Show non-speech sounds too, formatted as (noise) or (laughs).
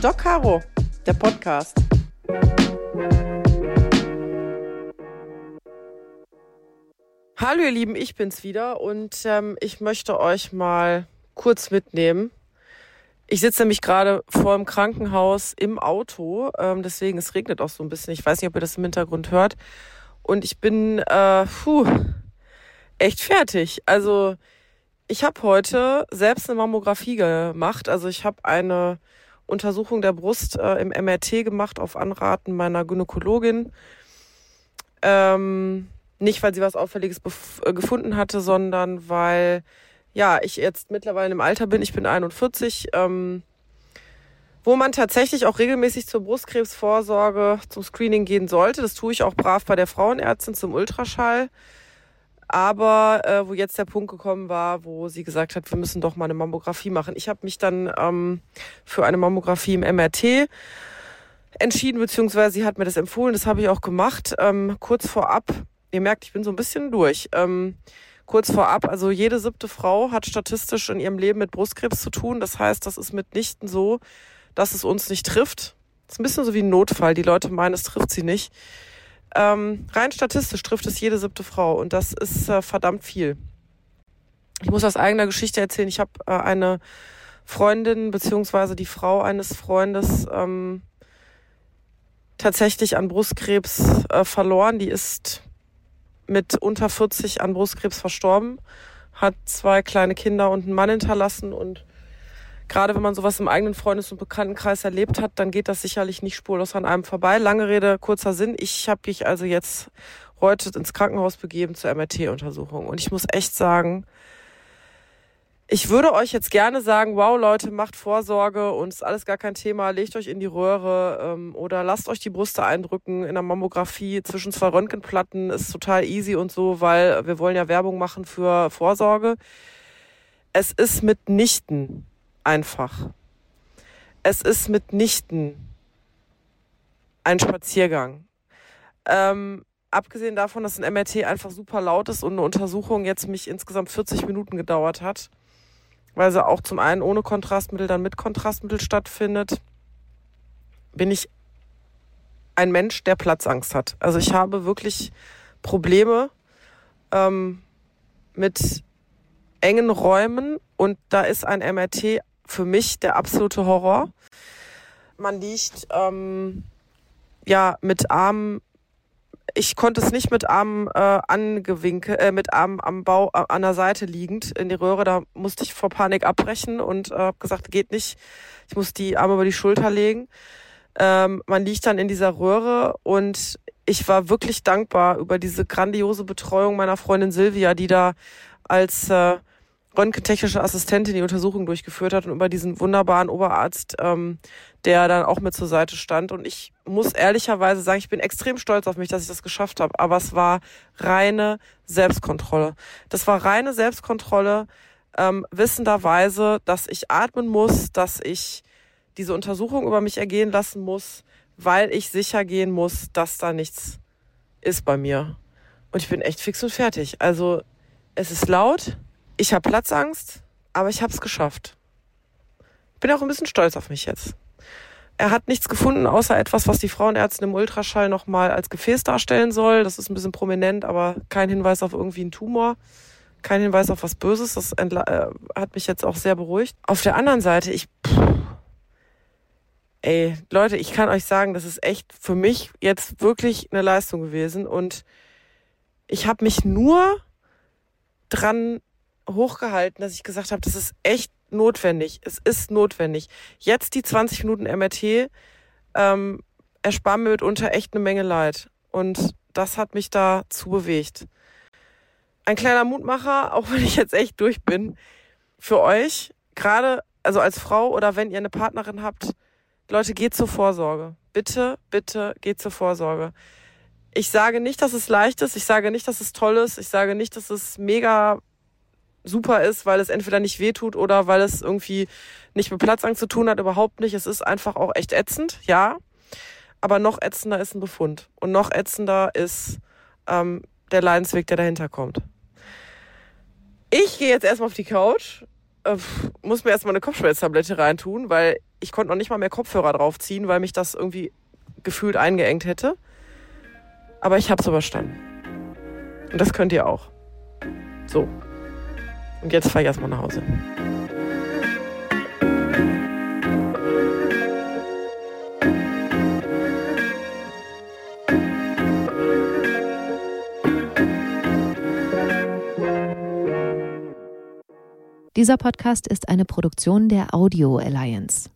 Doc Caro, der Podcast. Hallo ihr Lieben, ich bin's wieder und ähm, ich möchte euch mal kurz mitnehmen. Ich sitze nämlich gerade vor dem Krankenhaus im Auto, ähm, deswegen es regnet auch so ein bisschen. Ich weiß nicht, ob ihr das im Hintergrund hört. Und ich bin äh, puh, echt fertig. Also ich habe heute selbst eine Mammographie gemacht. Also ich habe eine Untersuchung der Brust äh, im MRT gemacht auf Anraten meiner Gynäkologin. Ähm, nicht, weil sie was Auffälliges äh, gefunden hatte, sondern weil ja ich jetzt mittlerweile im Alter bin. Ich bin 41. Ähm, wo man tatsächlich auch regelmäßig zur Brustkrebsvorsorge, zum Screening gehen sollte. Das tue ich auch brav bei der Frauenärztin zum Ultraschall. Aber äh, wo jetzt der Punkt gekommen war, wo sie gesagt hat, wir müssen doch mal eine Mammographie machen. Ich habe mich dann ähm, für eine Mammographie im MRT entschieden, beziehungsweise sie hat mir das empfohlen. Das habe ich auch gemacht. Ähm, kurz vorab, ihr merkt, ich bin so ein bisschen durch. Ähm, kurz vorab, also jede siebte Frau hat statistisch in ihrem Leben mit Brustkrebs zu tun. Das heißt, das ist mitnichten so, dass es uns nicht trifft. Das ist ein bisschen so wie ein Notfall. Die Leute meinen, es trifft sie nicht. Ähm, rein statistisch trifft es jede siebte Frau und das ist äh, verdammt viel. Ich muss aus eigener Geschichte erzählen. Ich habe äh, eine Freundin beziehungsweise die Frau eines Freundes ähm, tatsächlich an Brustkrebs äh, verloren. Die ist mit unter 40 an Brustkrebs verstorben, hat zwei kleine Kinder und einen Mann hinterlassen und gerade wenn man sowas im eigenen Freundes- und Bekanntenkreis erlebt hat, dann geht das sicherlich nicht spurlos an einem vorbei. Lange Rede, kurzer Sinn. Ich habe mich also jetzt heute ins Krankenhaus begeben zur MRT-Untersuchung. Und ich muss echt sagen, ich würde euch jetzt gerne sagen, wow Leute, macht Vorsorge und ist alles gar kein Thema, legt euch in die Röhre ähm, oder lasst euch die Brüste eindrücken in der Mammographie zwischen zwei Röntgenplatten, ist total easy und so, weil wir wollen ja Werbung machen für Vorsorge. Es ist mitnichten einfach. Es ist mitnichten ein Spaziergang. Ähm, abgesehen davon, dass ein MRT einfach super laut ist und eine Untersuchung jetzt mich insgesamt 40 Minuten gedauert hat, weil sie auch zum einen ohne Kontrastmittel, dann mit Kontrastmittel stattfindet, bin ich ein Mensch, der Platzangst hat. Also ich habe wirklich Probleme ähm, mit engen Räumen und da ist ein MRT für mich der absolute Horror. Man liegt ähm, ja mit Armen ich konnte es nicht mit Armen äh, angewinkelt, äh, mit Armen am Bau äh, an der Seite liegend in die Röhre. Da musste ich vor Panik abbrechen und äh, habe gesagt, geht nicht. Ich muss die Arme über die Schulter legen. Ähm, man liegt dann in dieser Röhre und ich war wirklich dankbar über diese grandiose Betreuung meiner Freundin Silvia, die da als äh, röntgentechnische Assistentin die Untersuchung durchgeführt hat und über diesen wunderbaren Oberarzt, ähm, der dann auch mit zur Seite stand. Und ich muss ehrlicherweise sagen, ich bin extrem stolz auf mich, dass ich das geschafft habe. Aber es war reine Selbstkontrolle. Das war reine Selbstkontrolle, ähm, wissenderweise, dass ich atmen muss, dass ich diese Untersuchung über mich ergehen lassen muss, weil ich sicher gehen muss, dass da nichts ist bei mir. Und ich bin echt fix und fertig. Also es ist laut, ich habe Platzangst, aber ich habe es geschafft. Bin auch ein bisschen stolz auf mich jetzt. Er hat nichts gefunden, außer etwas, was die Frauenärztin im Ultraschall nochmal als Gefäß darstellen soll. Das ist ein bisschen prominent, aber kein Hinweis auf irgendwie einen Tumor. Kein Hinweis auf was Böses. Das äh, hat mich jetzt auch sehr beruhigt. Auf der anderen Seite, ich. Pff, ey, Leute, ich kann euch sagen, das ist echt für mich jetzt wirklich eine Leistung gewesen. Und ich habe mich nur dran hochgehalten, dass ich gesagt habe, das ist echt notwendig. Es ist notwendig. Jetzt die 20 Minuten MRT ähm, ersparen mir mitunter echt eine Menge Leid. Und das hat mich dazu bewegt. Ein kleiner Mutmacher, (laughs) auch wenn ich jetzt echt durch bin, für euch, gerade also als Frau oder wenn ihr eine Partnerin habt, Leute, geht zur Vorsorge. Bitte, bitte geht zur Vorsorge. Ich sage nicht, dass es leicht ist. Ich sage nicht, dass es toll ist. Ich sage nicht, dass es mega super ist, weil es entweder nicht wehtut oder weil es irgendwie nicht mit Platzangst zu tun hat, überhaupt nicht. Es ist einfach auch echt ätzend, ja. Aber noch ätzender ist ein Befund. Und noch ätzender ist ähm, der Leidensweg, der dahinter kommt. Ich gehe jetzt erstmal auf die Couch, äh, muss mir erstmal eine Kopfschmerztablette reintun, weil ich konnte noch nicht mal mehr Kopfhörer draufziehen, weil mich das irgendwie gefühlt eingeengt hätte. Aber ich habe es überstanden. Und das könnt ihr auch. So. Und jetzt fahre ich erstmal nach Hause. Dieser Podcast ist eine Produktion der Audio Alliance.